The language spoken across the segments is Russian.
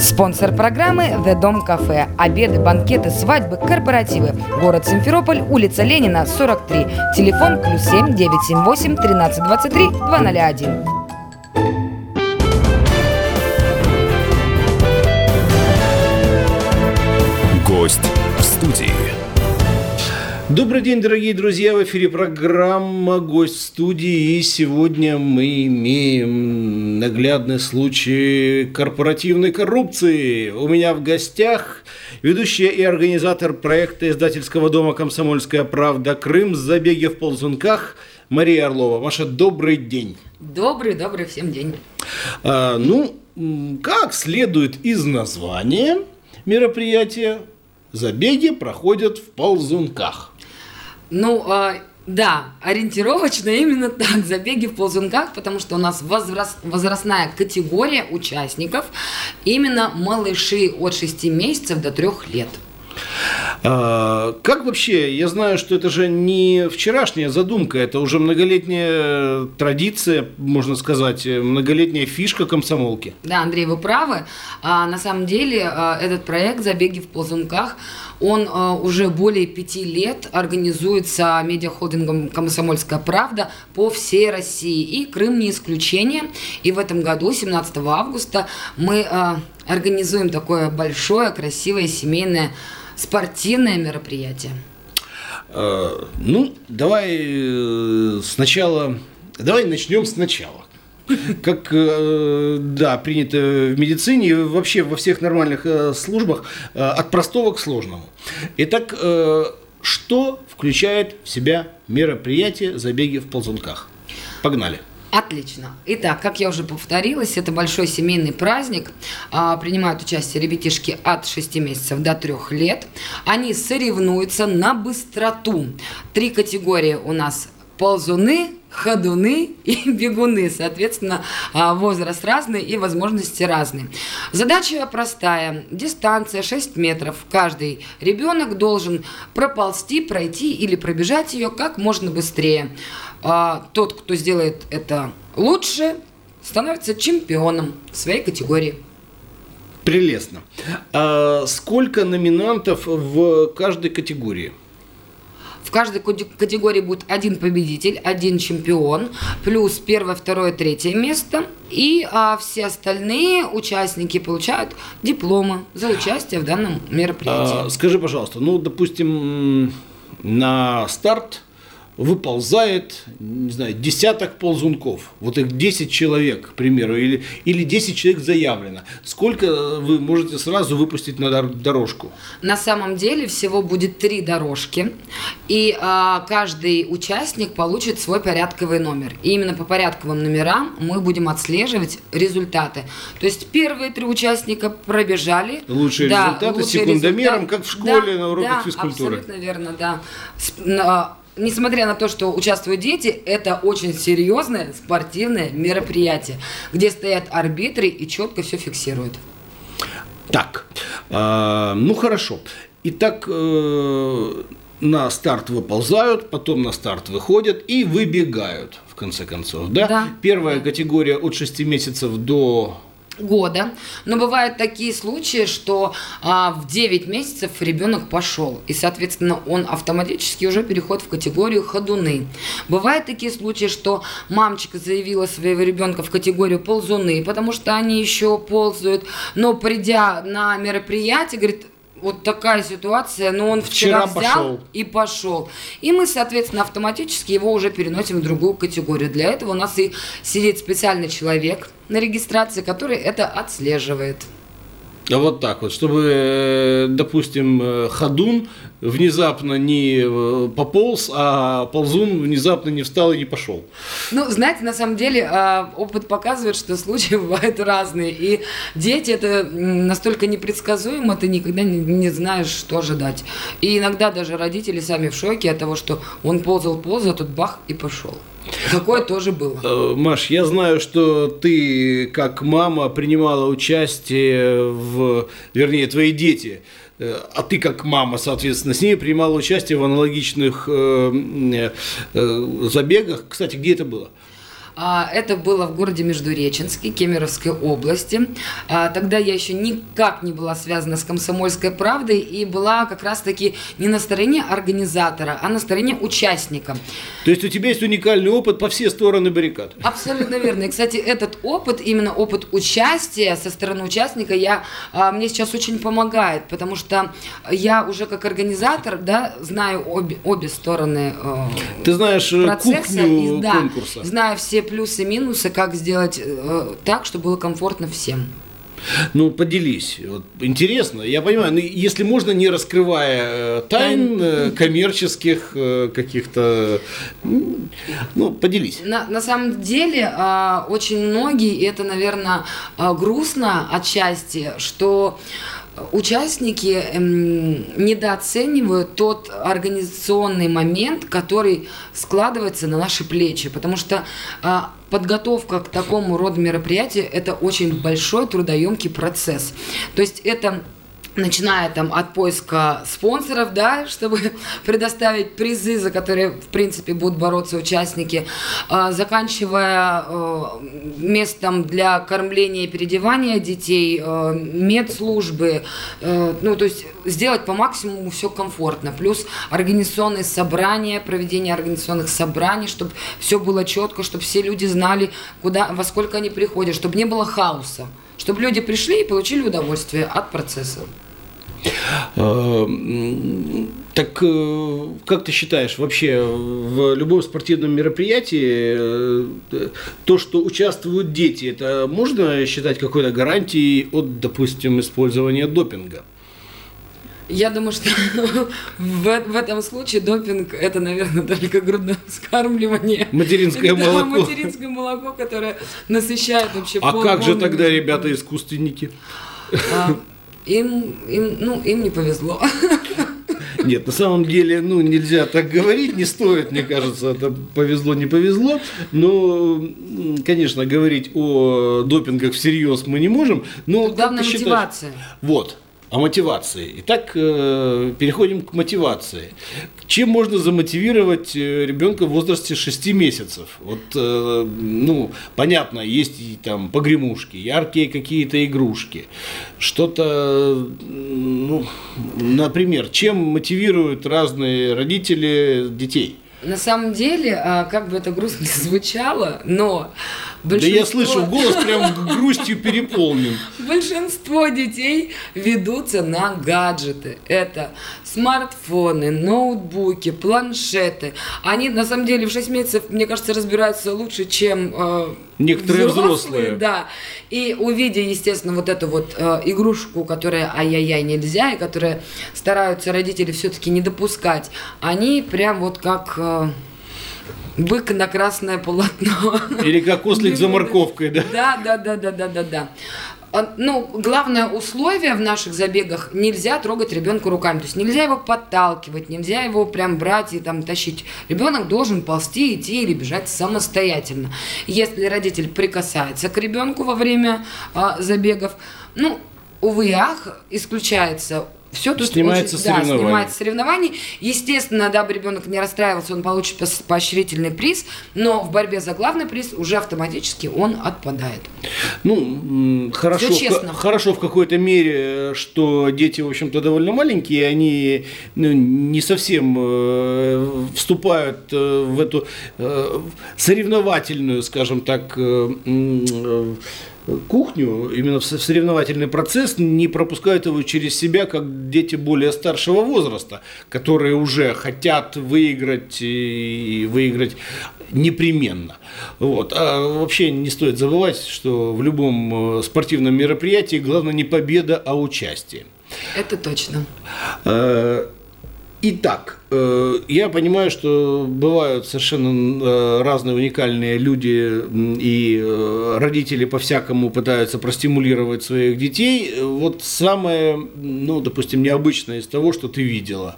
Спонсор программы The Дом Кафе. Обеды, банкеты, свадьбы, корпоративы. Город Симферополь, улица Ленина, 43. Телефон плюс 7 978 13 23 201. Добрый день, дорогие друзья! В эфире программа «Гость студии». И сегодня мы имеем наглядный случай корпоративной коррупции. У меня в гостях ведущая и организатор проекта издательского дома «Комсомольская правда. Крым. Забеги в ползунках» Мария Орлова. Маша, добрый день. Добрый, добрый всем день. А, ну, как следует из названия мероприятия, забеги проходят в ползунках. Ну, а, да, ориентировочно именно так, забеги в ползунках, потому что у нас возраст, возрастная категория участников, именно малыши от 6 месяцев до 3 лет. А, как вообще, я знаю, что это же не вчерашняя задумка, это уже многолетняя традиция, можно сказать, многолетняя фишка комсомолки. Да, Андрей, вы правы. А, на самом деле а, этот проект «Забеги в ползунках» Он э, уже более пяти лет организуется медиахолдингом «Комсомольская правда» по всей России. И Крым не исключение. И в этом году, 17 августа, мы организуем такое большое, красивое, семейное спортивное мероприятие. Э, ну, давай э, сначала, давай начнем сначала как э, да, принято в медицине и вообще во всех нормальных э, службах, от простого к сложному. Итак, что включает в себя мероприятие забеги в ползунках? Погнали. Отлично. Итак, как я уже повторилась, это большой семейный праздник. А, принимают участие ребятишки от 6 месяцев до 3 лет. Они соревнуются на быстроту. Три категории у нас ползуны, ходуны и бегуны. Соответственно, а, возраст разный и возможности разные. Задача простая. Дистанция 6 метров. Каждый ребенок должен проползти, пройти или пробежать ее как можно быстрее. А, тот, кто сделает это лучше, становится чемпионом в своей категории. Прелестно. А сколько номинантов в каждой категории? В каждой категории будет один победитель, один чемпион, плюс первое, второе, третье место. И а, все остальные участники получают дипломы за участие в данном мероприятии. А, скажи, пожалуйста, ну, допустим, на старт выползает, не знаю, десяток ползунков, вот их 10 человек, к примеру, или, или 10 человек заявлено. Сколько вы можете сразу выпустить на дорожку? На самом деле всего будет три дорожки, и а, каждый участник получит свой порядковый номер. И именно по порядковым номерам мы будем отслеживать результаты. То есть первые три участника пробежали. Лучшие да, результаты лучшие секундомером, результат. как в школе да, на уроках да, физкультуры. Абсолютно верно, да а, несмотря на то, что участвуют дети, это очень серьезное спортивное мероприятие, где стоят арбитры и четко все фиксируют. Так, э, ну хорошо. Итак, э, на старт выползают, потом на старт выходят и выбегают, в конце концов. Да? да. Первая категория от 6 месяцев до года. Но бывают такие случаи, что а, в 9 месяцев ребенок пошел, и, соответственно, он автоматически уже переходит в категорию ходуны. Бывают такие случаи, что мамочка заявила своего ребенка в категорию ползуны, потому что они еще ползают, но придя на мероприятие, говорит, вот такая ситуация, но он вчера, вчера взял пошел. и пошел. И мы, соответственно, автоматически его уже переносим в другую категорию. Для этого у нас и сидит специальный человек на регистрации, который это отслеживает. А вот так вот, чтобы, э, допустим, э, ходун внезапно не э, пополз, а ползун внезапно не встал и не пошел. Ну, знаете, на самом деле опыт показывает, что случаи бывают разные. И дети это настолько непредсказуемо, ты никогда не знаешь, что ожидать. И иногда даже родители сами в шоке от того, что он ползал, ползал, а тут бах и пошел. Такое тоже было. Э, Маш, я знаю, что ты, как мама, принимала участие в... Вернее, твои дети э, а ты как мама, соответственно, с ними принимала участие в аналогичных э, забегах. Кстати, где это было? А, это было в городе Междуреченске, Кемеровской области. А, тогда я еще никак не была связана с комсомольской правдой и была как раз-таки не на стороне организатора, а на стороне участника. То есть у тебя есть уникальный опыт по все стороны баррикад? Абсолютно верно. И, кстати, этот опыт, именно опыт участия со стороны участника, я, а, мне сейчас очень помогает, потому что я уже как организатор, да, знаю обе, обе стороны э, Ты знаешь э, процесса, кухню и, да, конкурса. знаю все плюсы и минусы, как сделать э, так, чтобы было комфортно всем. Ну, поделись. Вот, интересно. Я понимаю, ну, если можно, не раскрывая э, тайн э, коммерческих э, каких-то... Ну, поделись. На, на самом деле, а, очень многие, и это, наверное, а, грустно отчасти, что участники эм, недооценивают тот организационный момент, который складывается на наши плечи, потому что а, подготовка к такому роду мероприятию – это очень большой трудоемкий процесс. То есть это начиная там от поиска спонсоров, да, чтобы предоставить призы, за которые, в принципе, будут бороться участники, а, заканчивая э, местом для кормления и переодевания детей, э, медслужбы, э, ну, то есть сделать по максимуму все комфортно, плюс организационные собрания, проведение организационных собраний, чтобы все было четко, чтобы все люди знали, куда, во сколько они приходят, чтобы не было хаоса чтобы люди пришли и получили удовольствие от процесса. Э, Так э, как ты считаешь, вообще в любом спортивном мероприятии э, то, что участвуют дети, это можно считать какой-то гарантией от, допустим, использования допинга? Я думаю, что в, в этом случае допинг это, наверное, только грудное вскармливание. Материнское Да, молоко. материнское молоко, которое насыщает вообще А пол- как же тогда жизнь. ребята искусственники? А, им, им, ну, им не повезло. Нет, на самом деле, ну, нельзя так говорить, не стоит, мне кажется, это повезло, не повезло. Но, конечно, говорить о допингах всерьез мы не можем. Но ты считаешь- мотивация. Вот, о мотивации. Итак, э, переходим к мотивации. Чем можно замотивировать э, ребенка в возрасте 6 месяцев? Вот, э, ну, понятно, есть там погремушки, яркие какие-то игрушки, что-то, ну, например, чем мотивируют разные родители детей? На самом деле, а, как бы это грустно звучало, но Да я большинство- слышу, голос прям грустью переполнен. Большинство детей ведутся на гаджеты. Это смартфоны, ноутбуки, планшеты. Они на самом деле в 6 месяцев, мне кажется, разбираются лучше, чем э, Некоторые взрослые. Да. И увидя, естественно, вот эту вот э, игрушку, которая ай-яй-яй нельзя, и которая стараются родители все-таки не допускать, они прям вот как э, бык на красное полотно. Или как ослик за морковкой, да? Да, да, да, да, да, да, да. А, Ну, главное условие в наших забегах нельзя трогать ребенка руками. То есть нельзя его подталкивать, нельзя его прям брать и там тащить. Ребенок должен ползти, идти или бежать самостоятельно. Если родитель прикасается к ребенку во время а, забегов, ну, увы и ах, исключается все тут Снимается очень- да, соревнование. снимается соревнований. Естественно, дабы ребенок не расстраивался, он получит поощрительный приз, но в борьбе за главный приз уже автоматически он отпадает. Ну, хорошо, Всё честно. в, хорошо в какой-то мере, что дети, в общем-то, довольно маленькие, они ну, не совсем э, вступают э, в эту э, соревновательную, скажем так, э, э, кухню, именно в со- в соревновательный процесс, не пропускают его через себя, как дети более старшего возраста, которые уже хотят выиграть и выиграть непременно. Вот. А вообще не стоит забывать, что в любом э, спортивном мероприятии главное не победа, а участие. Это точно. Итак, э, я понимаю, что бывают совершенно э, разные уникальные люди и э, родители по-всякому пытаются простимулировать своих детей. Вот самое, ну, допустим, необычное из того, что ты видела.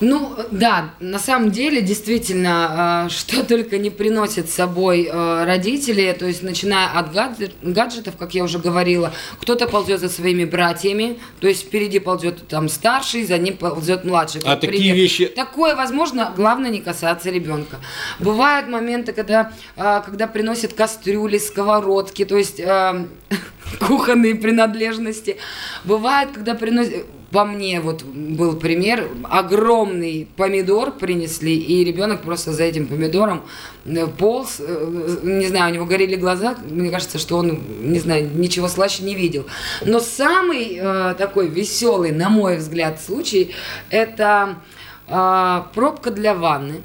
Ну, да, на самом деле, действительно, э, что только не приносит с собой э, родители, то есть начиная от гаджетов, как я уже говорила, кто-то ползет за своими братьями, то есть впереди ползет там старший, за ним ползет младший. А такие вещи... Такое возможно, главное не касаться ребенка. Бывают моменты, когда, э, когда приносят кастрюли, сковородки, то есть кухонные принадлежности. Бывает, когда приносят по мне вот был пример, огромный помидор принесли, и ребенок просто за этим помидором э, полз, э, не знаю, у него горели глаза, мне кажется, что он, не знаю, ничего слаще не видел. Но самый э, такой веселый, на мой взгляд, случай, это э, пробка для ванны.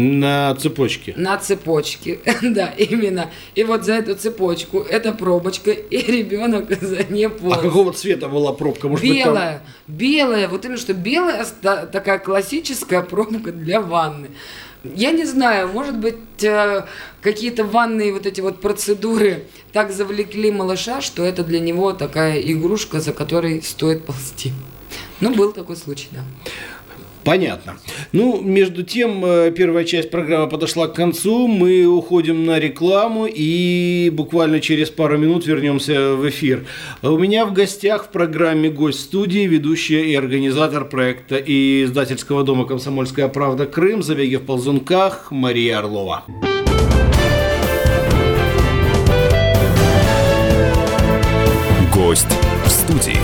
На цепочке. На цепочке, да, именно. И вот за эту цепочку, эта пробочка, и ребенок за ней полз. А какого цвета была пробка? Может белая, быть, там... белая, вот именно что белая, такая классическая пробка для ванны. Я не знаю, может быть, э, какие-то ванные вот эти вот процедуры так завлекли малыша, что это для него такая игрушка, за которой стоит ползти. Ну, был такой случай, да. Понятно. Ну, между тем, э, первая часть программы подошла к концу. Мы уходим на рекламу и буквально через пару минут вернемся в эфир. У меня в гостях в программе «Гость студии» ведущая и организатор проекта и издательского дома «Комсомольская правда. Крым» «Забеги в ползунках» Мария Орлова. Гость в студии.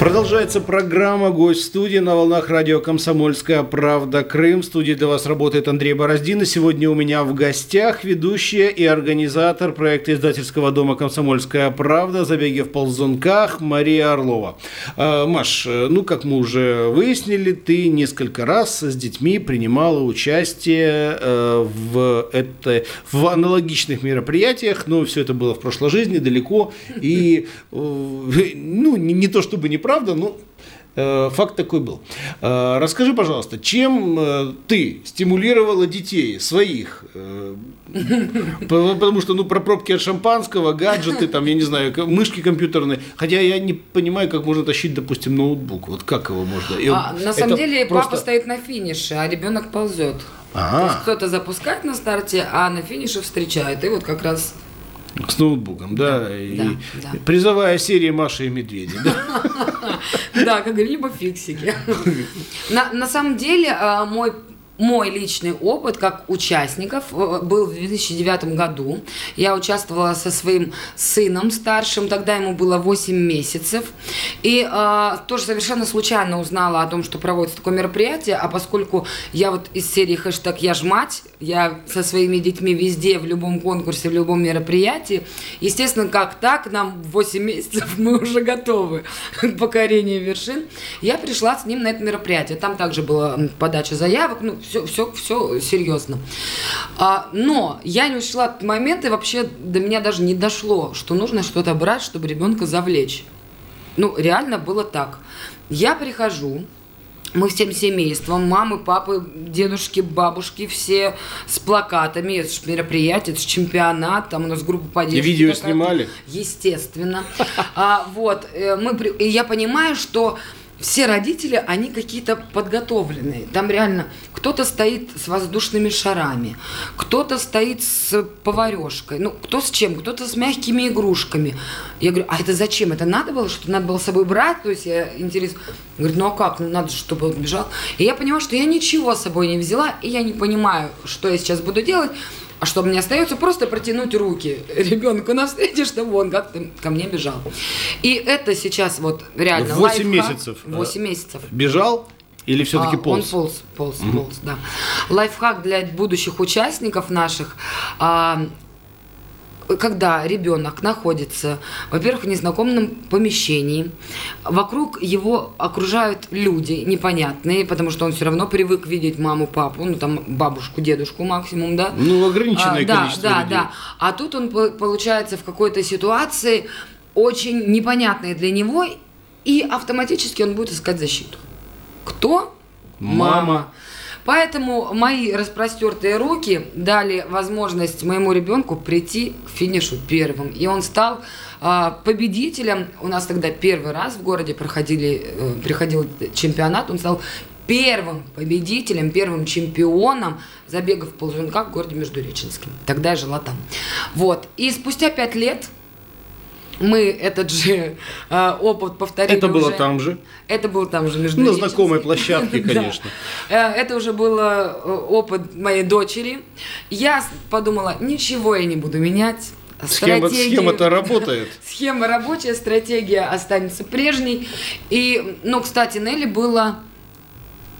Продолжается программа «Гость студии» на волнах радио «Комсомольская правда. Крым». В студии для вас работает Андрей Бороздин. И сегодня у меня в гостях ведущая и организатор проекта издательского дома «Комсомольская правда» «Забеги в ползунках» Мария Орлова. А, Маш, ну, как мы уже выяснили, ты несколько раз с детьми принимала участие э, в, это, в аналогичных мероприятиях, но все это было в прошлой жизни, далеко. И, э, ну, не то чтобы не правда, ну, э, факт такой был. Э, расскажи, пожалуйста, чем э, ты стимулировала детей своих? Потому что, ну, про пробки от шампанского, гаджеты, там, я не знаю, мышки компьютерные. Хотя я не понимаю, как можно тащить, допустим, ноутбук. Вот как его можно? А, на самом деле, просто... папа стоит на финише, а ребенок ползет. Ага. То есть кто-то запускает на старте, а на финише встречает. И вот как раз с ноутбуком, да. да, и да, да. Призовая серия Маши и Медведи. Да, как либо фиксики. На самом деле, а, мой мой личный опыт как участников э, был в 2009 году. Я участвовала со своим сыном старшим, тогда ему было 8 месяцев. И э, тоже совершенно случайно узнала о том, что проводится такое мероприятие, а поскольку я вот из серии хэштег «Я ж мать», я со своими детьми везде, в любом конкурсе, в любом мероприятии, естественно, как так, нам 8 месяцев мы уже готовы к покорению вершин, я пришла с ним на это мероприятие. Там также была подача заявок, ну, все, все, все серьезно. А, но я не учла этот момент, и вообще до меня даже не дошло, что нужно что-то брать, чтобы ребенка завлечь. Ну, реально было так. Я прихожу, мы всем семейством, мамы, папы, дедушки, бабушки, все с плакатами, это же мероприятие, это же чемпионат, там у нас группа поддержки. И видео снимали? Естественно. А, вот, э, мы, и я понимаю, что все родители, они какие-то подготовленные. Там реально кто-то стоит с воздушными шарами, кто-то стоит с поварешкой, ну, кто с чем, кто-то с мягкими игрушками. Я говорю, а это зачем? Это надо было, что надо было с собой брать? То есть я интерес... Говорит, ну а как? Ну, надо, чтобы он бежал. И я понимаю, что я ничего с собой не взяла, и я не понимаю, что я сейчас буду делать. А что мне остается просто протянуть руки ребенку навстречу, чтобы он как-то ко мне бежал. И это сейчас вот реально 8 месяцев. 8 месяцев. Бежал? Или все-таки а, полз? Он полз, полз, mm-hmm. полз, да. Лайфхак для будущих участников наших. А, когда ребенок находится, во-первых, в незнакомом помещении, вокруг его окружают люди непонятные, потому что он все равно привык видеть маму, папу, ну там бабушку, дедушку максимум, да? Ну, ограниченное а, количество да. Да, да. А тут он получается в какой-то ситуации очень непонятной для него, и автоматически он будет искать защиту. Кто? Мама. Мама. Поэтому мои распростертые руки дали возможность моему ребенку прийти к финишу первым. И он стал э, победителем. У нас тогда первый раз в городе проходили, э, приходил чемпионат. Он стал первым победителем, первым чемпионом забегов в ползунках в городе Междуреченске. Тогда я жила там. Вот. И спустя пять лет мы этот же э, опыт повторили. Это было уже. там же? Это было там же между На знакомой площадке, конечно. Да. Это уже был э, опыт моей дочери. Я подумала, ничего я не буду менять. Схема, схема-то работает. Схема рабочая, стратегия останется прежней. И, ну, кстати, Нелли было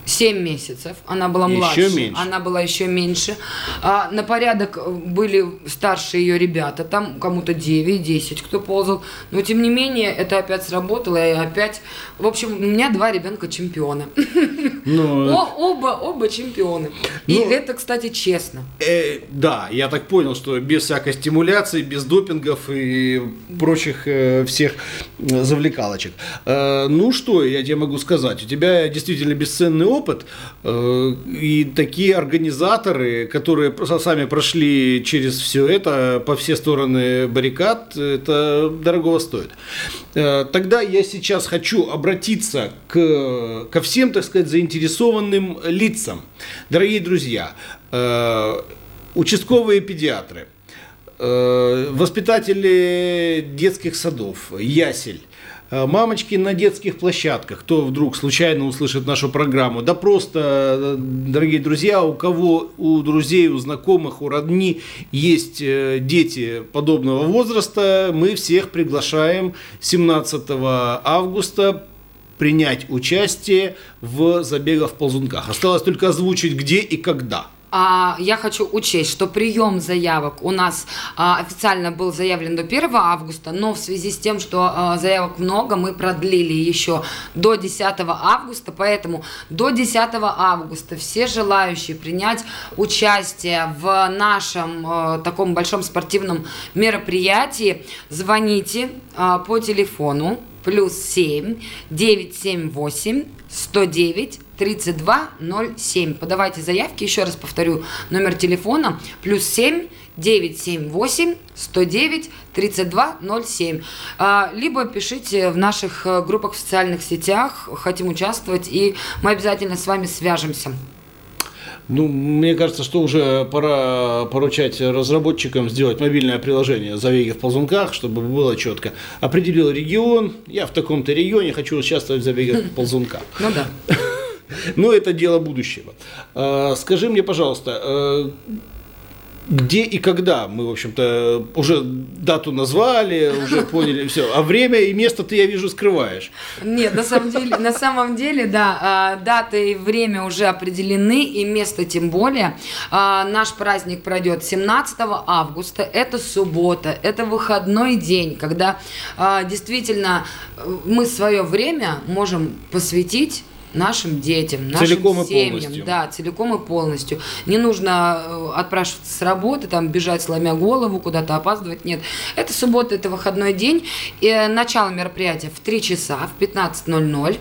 7 месяцев, она была еще младше, меньше. она была еще меньше. А, на порядок были старшие ее ребята, там кому-то 9-10, кто ползал. Но тем не менее, это опять сработало, и опять... В общем, у меня два ребенка чемпиона. Ну, О, оба, оба чемпионы. И Ну, это, кстати, честно. Э, да, я так понял, что без всякой стимуляции, без допингов и прочих э, всех э, завлекалочек. Э, ну что, я тебе могу сказать, у тебя действительно бесценный опыт, э, и такие организаторы, которые сами прошли через все это по все стороны баррикад, это дорогого стоит. Э, тогда я сейчас хочу обратиться к, ко всем, так сказать, заинтересованным лицам. Дорогие друзья, э, участковые педиатры, воспитатели детских садов, ясель, мамочки на детских площадках, кто вдруг случайно услышит нашу программу, да просто, э, дорогие друзья, у кого, у друзей, у знакомых, у родни есть э, дети подобного возраста, мы всех приглашаем 17 августа принять участие в забегах в ползунках. Осталось только озвучить где и когда. А я хочу учесть, что прием заявок у нас а, официально был заявлен до 1 августа, но в связи с тем, что а, заявок много, мы продлили еще до 10 августа, поэтому до 10 августа все желающие принять участие в нашем а, таком большом спортивном мероприятии, звоните а, по телефону плюс 7 978 109 3207. Подавайте заявки, еще раз повторю, номер телефона плюс 7 978 109 3207. А, Либо пишите в наших э, группах в социальных сетях, хотим участвовать, и мы обязательно с вами свяжемся. Ну, мне кажется, что уже пора поручать разработчикам сделать мобильное приложение «Забеги в ползунках», чтобы было четко. Определил регион, я в таком-то регионе хочу участвовать в забегах в ползунках. Ну да. Но это дело будущего. А, Скажи мне, пожалуйста, э, где и когда мы, в общем-то, уже дату назвали, уже поняли все, а время и место ты, я вижу, скрываешь. Нет, на самом деле, на самом деле, да, а, дата и время уже определены, и место тем более. А, Наш праздник пройдет 17 августа, это суббота, это выходной день, когда а, действительно э, мы свое время можем посвятить нашим детям, нашим Целиком и семьям, полностью. да, целиком и полностью. Не нужно э, отпрашиваться с работы, там бежать сломя голову, куда-то опаздывать, нет. Это суббота, это выходной день, и э, начало мероприятия в 3 часа, в 15.00.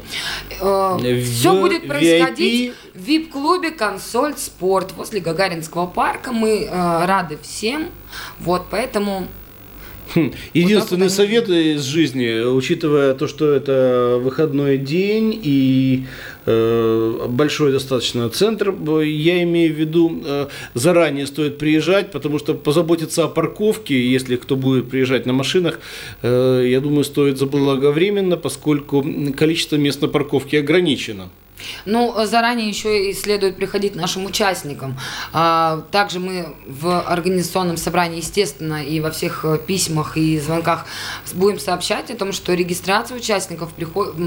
В Все будет происходить в VIP-клубе «Консоль Спорт» возле Гагаринского парка. Мы э, рады всем, вот, поэтому Хм, Единственный вот совет из жизни, учитывая то, что это выходной день и э, большой достаточно центр, я имею в виду, э, заранее стоит приезжать, потому что позаботиться о парковке, если кто будет приезжать на машинах, э, я думаю, стоит заблаговременно, поскольку количество мест на парковке ограничено. Ну, заранее еще и следует приходить нашим участникам. А, Также мы в организационном собрании, естественно, и во всех э, письмах и звонках будем сообщать о том, что регистрация участников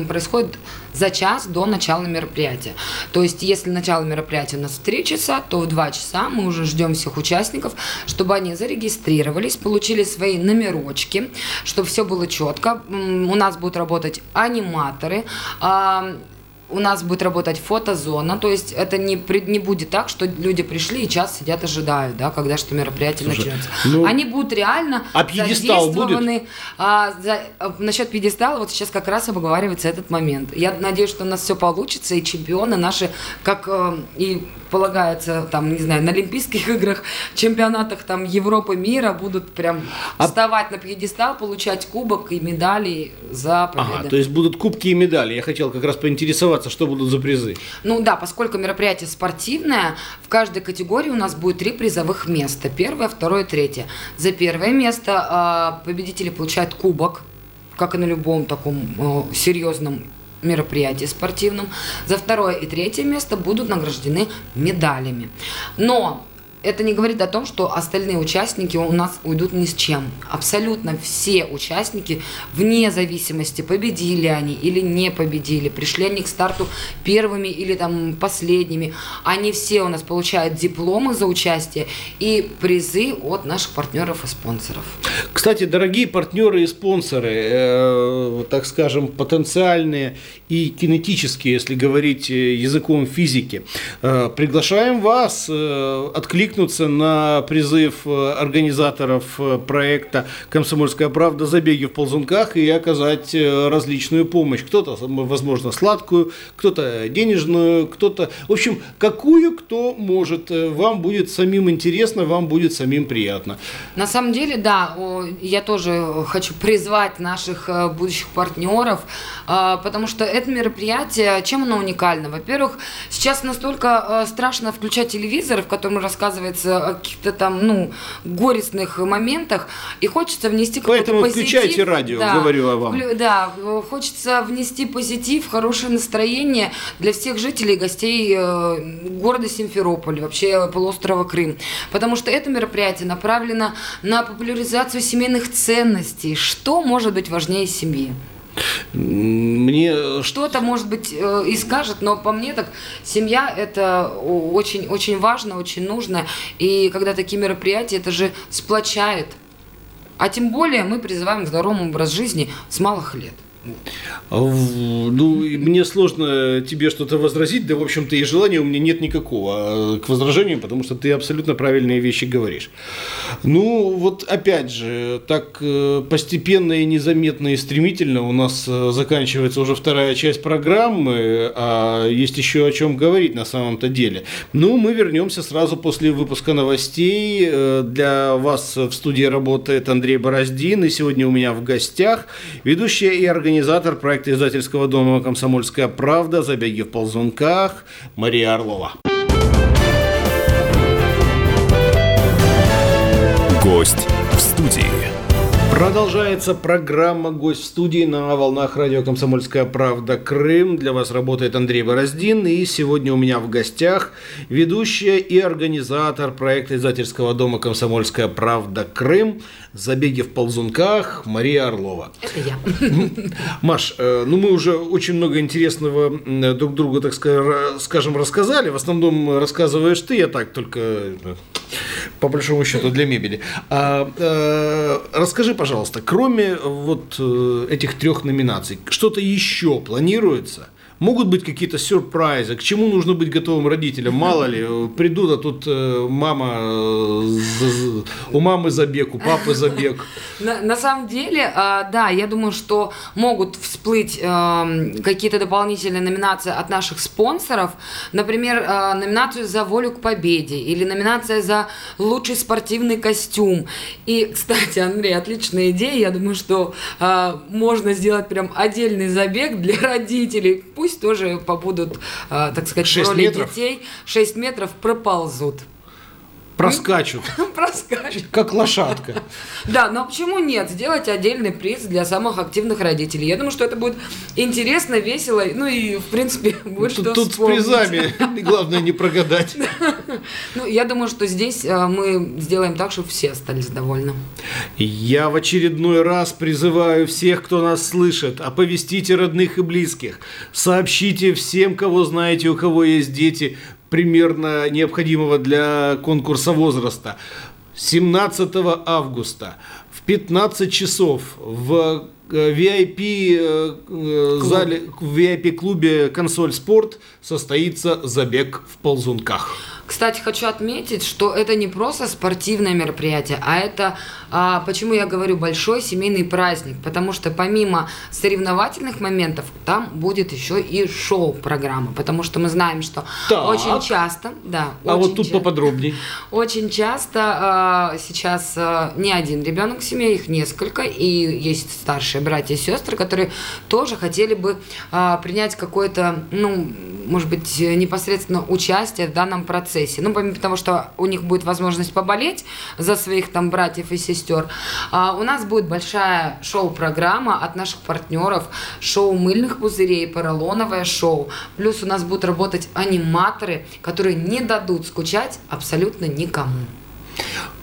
происходит за час до начала мероприятия. То есть, если начало мероприятия у нас в 3 часа, то в 2 часа мы уже ждем всех участников, чтобы они зарегистрировались, получили свои номерочки, чтобы все было четко. У нас будут работать аниматоры, у нас будет работать фотозона, то есть это не, не будет так, что люди пришли и час сидят ожидают, да, когда что мероприятие Слушай, начнется. ну, Они будут реально а пьедестал будет? задействованы. А, за- а, насчет пьедестала, вот сейчас как раз обговаривается этот момент. Я надеюсь, что у нас все получится, и чемпионы наши, как э, и полагается, там, не знаю, на Олимпийских играх, чемпионатах там Европы, мира будут прям А- вставать на пьедестал, получать кубок и медали за победу. Ага, то есть будут кубки и медали. Я хотел как раз поинтересоваться, разбираться, что будут за призы. Ну да, поскольку мероприятие спортивное, в каждой категории у нас будет три призовых места. Первое, второе, третье. За первое место э, победители получают кубок, как и на любом таком э, серьезном мероприятии спортивном. За второе и третье место будут награждены медалями. Но это не говорит о том, что остальные участники у нас уйдут ни с чем. Абсолютно все участники, вне зависимости, победили они или не победили, пришли они к старту первыми или там последними, они все у нас получают дипломы за участие и призы от наших партнеров и спонсоров. Кстати, дорогие партнеры и спонсоры, э, так скажем, потенциальные и кинетические, если говорить э, языком физики, э, приглашаем вас э, откликнуться откликнуться на призыв э, организаторов э, проекта «Комсомольская правда. Забеги в ползунках» и оказать э, различную помощь. Кто-то, возможно, сладкую, кто-то денежную, кто-то... В общем, какую кто может. Вам будет самим интересно, вам будет самим приятно. На самом деле, да, я тоже хочу призвать наших будущих партнеров, потому что это мероприятие, чем оно уникально? Во-первых, сейчас настолько страшно включать телевизор, в котором рассказывают рассказывается о каких-то там, ну, горестных моментах, и хочется внести какой-то Поэтому позитив. включайте радио, да, говорю я вам. Да, хочется внести позитив, хорошее настроение для всех жителей и гостей э, города Симферополь, вообще полуострова Крым. Потому что это мероприятие направлено на популяризацию семейных ценностей. Что может быть важнее семьи? Мне что-то может быть э, и скажет, но по мне так семья это очень очень важно, очень нужно, и когда такие мероприятия, это же сплочает. А тем более мы призываем к здоровому образ жизни с малых лет. Ну, мне сложно тебе что-то возразить, да, в общем-то, и желания у меня нет никакого а, к возражению, потому что ты абсолютно правильные вещи говоришь. Ну, вот опять же, так э, постепенно и незаметно и стремительно у нас э, заканчивается уже вторая часть программы, а есть еще о чем говорить на самом-то деле. Ну, мы вернемся сразу после выпуска новостей. Э, для вас в студии работает Андрей Бороздин, и сегодня у меня в гостях ведущая и организация организатор проекта издательского дома «Комсомольская правда» «Забеги в ползунках» Мария Орлова. Продолжается программа «Гость в студии» на волнах радио «Комсомольская правда. Крым». Для вас работает Андрей Бороздин. И сегодня у меня в гостях ведущая и организатор проекта издательского дома «Комсомольская правда. Крым» «Забеги в ползунках» Мария Орлова. Это я. Маш, э, ну мы уже очень много интересного друг другу, так скажем, рассказали. В основном рассказываешь ты, я так только э, по большому счету для мебели. А, а, расскажи, пожалуйста, кроме вот этих трех номинаций, что-то еще планируется? Могут быть какие-то сюрпризы, к чему нужно быть готовым родителям, мало ли, придут, а тут э, мама, э, у мамы забег, у папы забег. На, самом деле, э, да, я думаю, что могут всплыть э, какие-то дополнительные номинации от наших спонсоров, например, номинацию за волю к победе или номинация за лучший спортивный костюм. И, кстати, Андрей, отличная идея, я думаю, что можно сделать прям отдельный забег для родителей, пусть пусть тоже побудут, э, так сказать, 6 в роли метров. детей. 6 метров проползут. Проскачут. Проскачут. Как лошадка. Да, но почему нет? Сделать отдельный приз для самых активных родителей. Я думаю, что это будет интересно, весело, ну и, в принципе, будет что Тут с призами. Главное не прогадать. Ну, я думаю, что здесь э, мы сделаем так, чтобы все остались довольны. Я в очередной раз призываю всех, кто нас слышит, оповестите родных и близких. Сообщите всем, кого знаете, у кого есть дети, примерно необходимого для конкурса возраста. 17 августа в 15 часов в VIP э, э, зале, в VIP клубе Консоль Спорт состоится забег в ползунках. Кстати, хочу отметить, что это не просто спортивное мероприятие, а это, а, почему я говорю, большой семейный праздник, потому что помимо соревновательных моментов, там будет еще и шоу-программа, потому что мы знаем, что так. очень часто, да. А вот тут ча- поподробнее. Очень часто а, сейчас а, не один ребенок в семье, их несколько, и есть старшие братья и сестры, которые тоже хотели бы а, принять какое-то, ну, может быть, непосредственно участие в данном процессе. Ну, помимо того, что у них будет возможность поболеть за своих там братьев и сестер, а, у нас будет большая шоу-программа от наших партнеров, шоу мыльных пузырей, поролоновое шоу. Плюс у нас будут работать аниматоры, которые не дадут скучать абсолютно никому.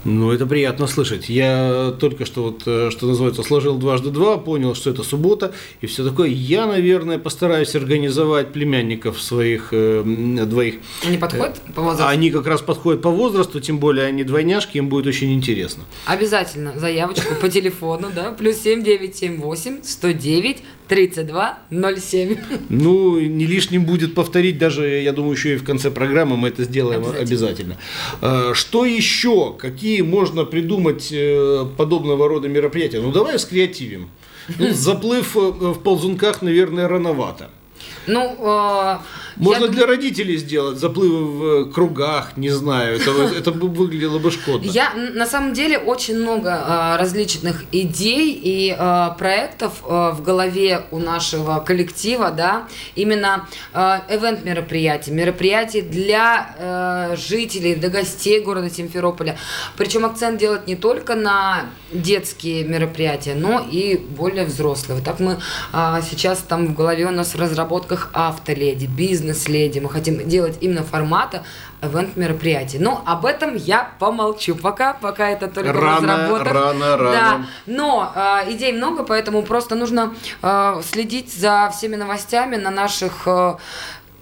Ну, это приятно слышать. Я только что, вот, э, что называется, сложил дважды два, понял, что это суббота и все такое. Я, наверное, постараюсь организовать племянников своих э, двоих. Они подходят э, по возрасту? Они как раз подходят по возрасту, тем более они двойняшки, им будет очень интересно. Обязательно заявочку по телефону, да, плюс 7978 109 3207. Ну, не лишним будет повторить, даже, я думаю, еще и в конце программы мы это сделаем обязательно. обязательно. А, что еще? Какие можно придумать э, подобного рода мероприятия? Ну, давай скреативим. Ну, заплыв э, в ползунках, наверное, рановато. Ну, э, можно я для родителей сделать заплывы в кругах, не знаю, это, это бы выглядело бы шкодно. Я на самом деле очень много э, различных идей и э, проектов э, в голове у нашего коллектива, да, именно э, event мероприятий, мероприятий для э, жителей, для гостей города Симферополя. Причем акцент делать не только на детские мероприятия, но и более взрослые. Вот так мы э, сейчас там в голове у нас в разработках автоледи, бизнес бизнес-леди, мы хотим делать именно формата event мероприятий. Но об этом я помолчу пока, пока это только рано, в разработках. Рано, рано. Да. Но э, идей много, поэтому просто нужно э, следить за всеми новостями на наших э,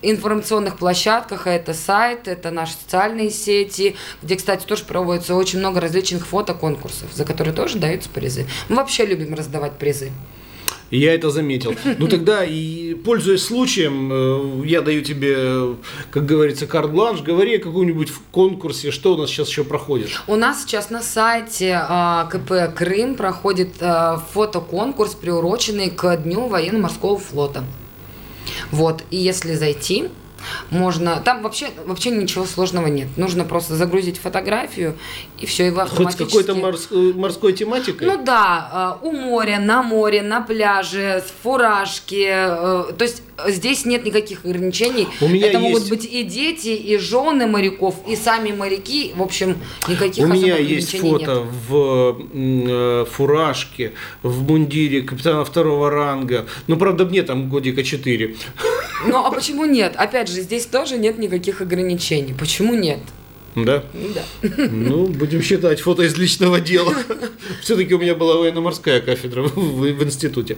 информационных площадках, это сайт, это наши социальные сети, где, кстати, тоже проводится очень много различных фотоконкурсов, за которые тоже даются призы. Мы вообще любим раздавать призы. Я это заметил. Ну тогда, и пользуясь случаем, э, я даю тебе, как говорится, карт-бланш, говори о каком-нибудь конкурсе, что у нас сейчас еще проходит. У нас сейчас на сайте а, КП Крым проходит а, фотоконкурс, приуроченный к Дню военно-морского флота. Вот, и если зайти, можно, там вообще, вообще ничего сложного нет. Нужно просто загрузить фотографию и все, и вы Хоть с какой-то морской, морской тематикой? Ну да, э, у моря, на море, на пляже, с фуражки. Э, то есть здесь нет никаких ограничений. У меня Это есть... могут быть и дети, и жены моряков, и сами моряки. В общем, никаких У меня есть фото нет. в э, фуражке, в мундире капитана второго ранга. Ну, правда, мне там годика 4. Ну, а почему нет? Опять же, здесь тоже нет никаких ограничений. Почему нет? Да? Да. Ну, будем считать фото из личного дела. Все-таки у меня была военно-морская кафедра в, в институте.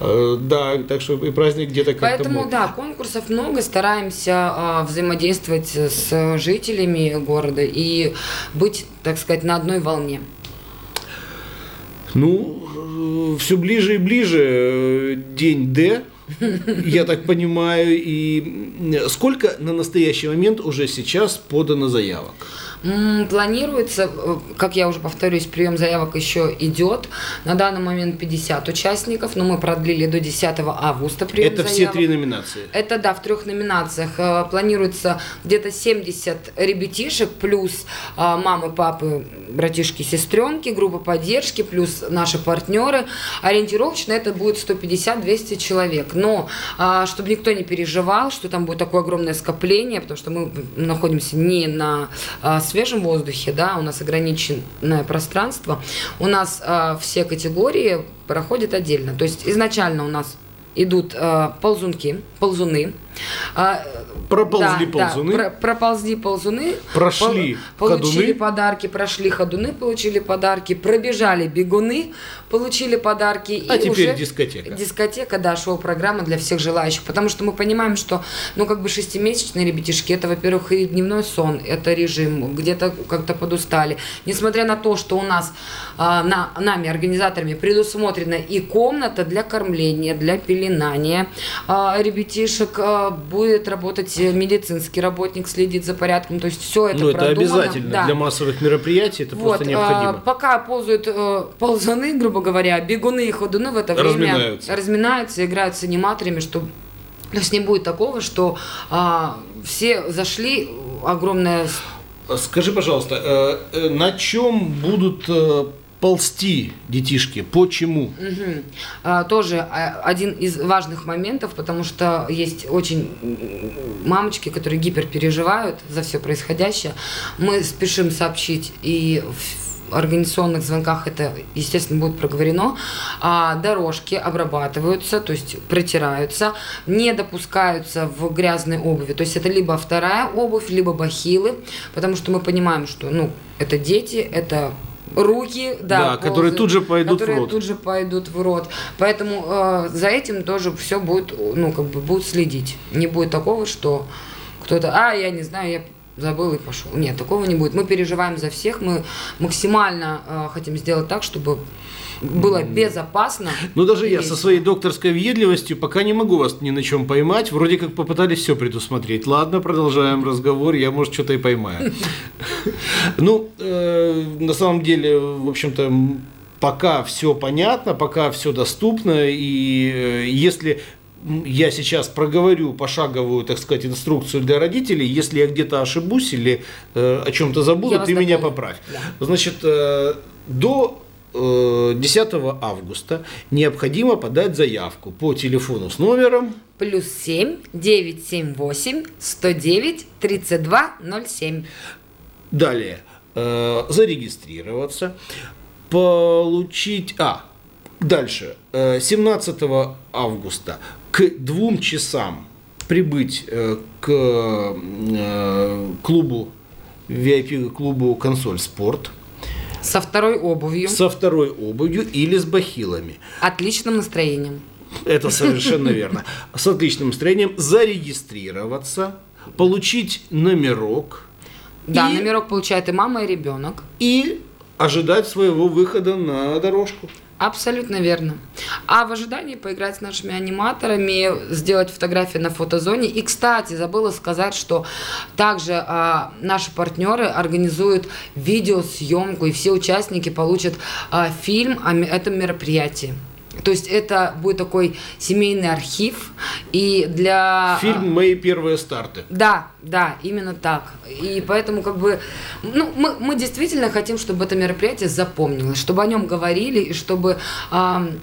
Э, да, так что и праздник где-то как-то Поэтому, был. да, конкурсов много, стараемся а, взаимодействовать с жителями города и быть, так сказать, на одной волне. Ну, э, все ближе и ближе э, день Д, я так понимаю. И сколько на настоящий момент уже сейчас подано заявок? Планируется, э, как я уже повторюсь, прием заявок еще идет. На данный момент 50 участников, но мы продлили до 10 августа прием Это заявок. все три номинации? Это, да, в трех номинациях. Э, планируется где-то 70 ребятишек, плюс а, мамы, папы, братишки, сестренки, группа поддержки, плюс наши партнеры. Ориентировочно это будет 150-200 человек. Но чтобы никто не переживал, что там будет такое огромное скопление, потому что мы находимся не на свежем воздухе, да, у нас ограниченное пространство, у нас э, все категории проходят отдельно. То есть изначально у нас идут э, ползунки, ползуны, а, проползли да, ползуны. Да, про, проползли ползуны. Прошли пол, Получили ходуны. подарки, прошли ходуны, получили подарки, пробежали бегуны, получили подарки. А и теперь уже дискотека. Дискотека, да, шоу-программа для всех желающих. Потому что мы понимаем, что, ну, как бы шестимесячные ребятишки, это, во-первых, и дневной сон, это режим, где-то как-то подустали. Несмотря на то, что у нас а, на, нами, организаторами, предусмотрена и комната для кормления, для пеленания а, ребятишек, а, будет работать медицинский работник, следит за порядком. То есть все это Ну, это обязательно да. для массовых мероприятий, это вот, просто необходимо. А, пока ползают э, ползуны, грубо говоря, бегуны и ходуны в это время разминаются, разминаются играют с аниматорами, чтобы то есть не будет такого, что а, все зашли, огромное... Скажи, пожалуйста, э, э, на чем будут э, ползти детишки. Почему? Мгм. А, Тоже а, один из важных моментов, потому что есть очень мамочки, которые гиперпереживают за все происходящее. Мы спешим сообщить и в организационных звонках это, естественно, будет проговорено. А, дорожки обрабатываются, то есть протираются, не допускаются в грязной обуви. То есть это либо вторая обувь, либо бахилы, потому что мы понимаем, что ну, это дети, это руки, да, Да, которые ползают, тут же пойдут в которые рот. тут же пойдут в рот. Поэтому э, за этим тоже все будет, ну, как бы будут следить. Не будет такого, что кто-то, а, я не знаю, я забыл и пошел. Нет, такого не будет. Мы переживаем за всех, мы максимально э, хотим сделать так, чтобы было безопасно. Ну, даже я со своей докторской въедливостью пока не могу вас ни на чем поймать. Вроде как попытались все предусмотреть. Ладно, продолжаем разговор. Я, может, что-то и поймаю. Ну, э, на самом деле, в общем-то, пока все понятно, пока все доступно. И э, если я сейчас проговорю пошаговую, так сказать, инструкцию для родителей, если я где-то ошибусь или э, о чем-то забуду, Я ты меня поправь. Да. Значит, э, до 10 августа необходимо подать заявку по телефону с номером Плюс 7 978 109 32 07. Далее, э, зарегистрироваться, получить... А, дальше, э, 17 августа к двум часам прибыть э, к э, клубу, VIP-клубу «Консоль Спорт» Со второй обувью. со второй обувью или с бахилами. Отличным настроением. Это совершенно верно. С отличным настроением зарегистрироваться, получить номерок Да, И- номерок получает и мама, и ребенок. и ожидать своего выхода на дорожку. Абсолютно верно. А в ожидании поиграть с нашими аниматорами, сделать фотографии на фотозоне. И, кстати, забыла сказать, что также а, наши партнеры организуют видеосъемку, и все участники получат а, фильм о этом мероприятии. То есть это будет такой семейный архив, и для... Фильм «Мои первые старты». Да, да, именно так. И поэтому как бы, ну, мы, мы действительно хотим, чтобы это мероприятие запомнилось, чтобы о нем говорили, и чтобы ам,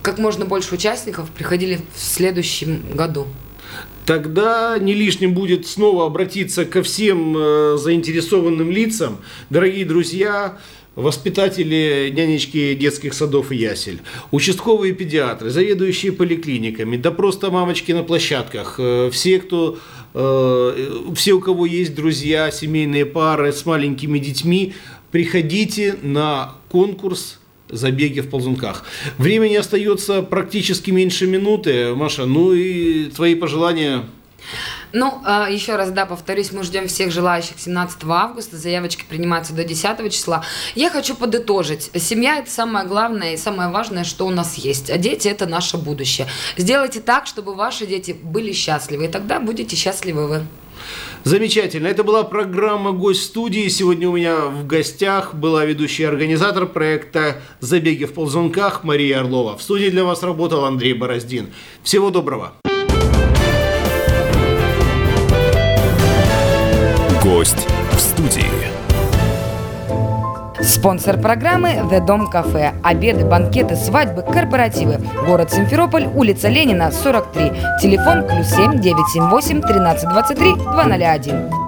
как можно больше участников приходили в следующем году. Тогда не лишним будет снова обратиться ко всем э, заинтересованным лицам. Дорогие друзья, воспитатели, нянечки детских садов и ясель, участковые педиатры, заведующие поликлиниками, да просто мамочки на площадках, э, все, кто, э, все, у кого есть друзья, семейные пары с маленькими детьми, приходите на конкурс забеги в ползунках. Времени остается практически меньше минуты. Маша, ну и твои пожелания Ну, а, еще раз, да, повторюсь, мы ждем всех желающих 17 августа, заявочки принимаются до 10 числа. Я хочу подытожить. Семья – это самое главное и самое важное, что у нас есть, а дети – это наше будущее. Сделайте так, чтобы ваши дети были счастливы, и тогда будете счастливы вы. Замечательно. Это была программа «Гость студии». Сегодня у меня в гостях была ведущий организатор проекта «Забеги в ползунках» Мария Орлова. В студии для вас работал Андрей Бороздин. Всего доброго. Гость в студии. Спонсор программы «The Дом Кафе». Обеды, банкеты, свадьбы, корпоративы. Город Симферополь, улица Ленина, 43. Телефон плюс 7 978 1323 201.